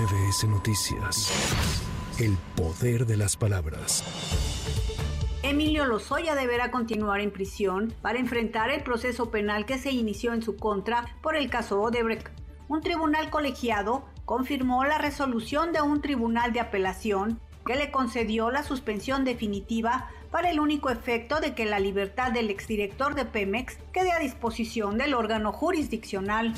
MBS Noticias. El poder de las palabras. Emilio Lozoya deberá continuar en prisión para enfrentar el proceso penal que se inició en su contra por el caso Odebrecht. Un tribunal colegiado confirmó la resolución de un tribunal de apelación que le concedió la suspensión definitiva para el único efecto de que la libertad del exdirector de Pemex quede a disposición del órgano jurisdiccional.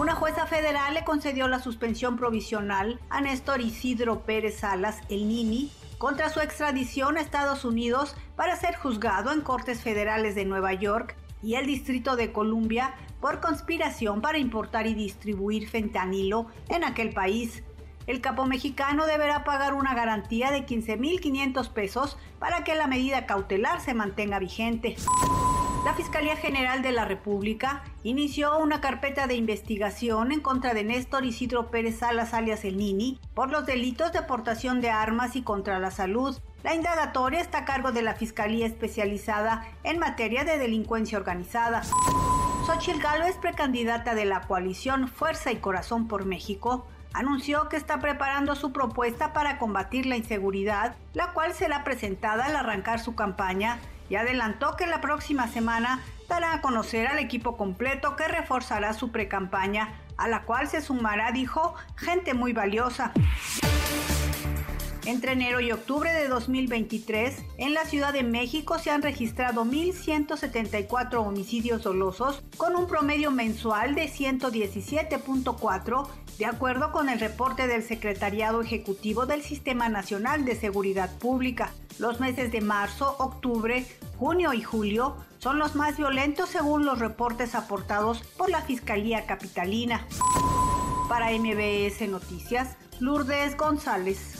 Una jueza federal le concedió la suspensión provisional a Néstor Isidro Pérez Salas, el Nini, contra su extradición a Estados Unidos para ser juzgado en Cortes Federales de Nueva York y el Distrito de Columbia por conspiración para importar y distribuir fentanilo en aquel país. El capo mexicano deberá pagar una garantía de 15.500 pesos para que la medida cautelar se mantenga vigente. La Fiscalía General de la República inició una carpeta de investigación en contra de Néstor Isidro Pérez Salas alias El Nini por los delitos de portación de armas y contra la salud. La indagatoria está a cargo de la Fiscalía Especializada en materia de delincuencia organizada. Xochitl Gálvez, precandidata de la coalición Fuerza y Corazón por México, anunció que está preparando su propuesta para combatir la inseguridad, la cual será presentada al arrancar su campaña y adelantó que la próxima semana dará a conocer al equipo completo que reforzará su precampaña, a la cual se sumará, dijo, gente muy valiosa. Entre enero y octubre de 2023, en la Ciudad de México se han registrado 1.174 homicidios dolosos con un promedio mensual de 117.4, de acuerdo con el reporte del Secretariado Ejecutivo del Sistema Nacional de Seguridad Pública. Los meses de marzo, octubre, junio y julio son los más violentos según los reportes aportados por la Fiscalía Capitalina. Para MBS Noticias, Lourdes González.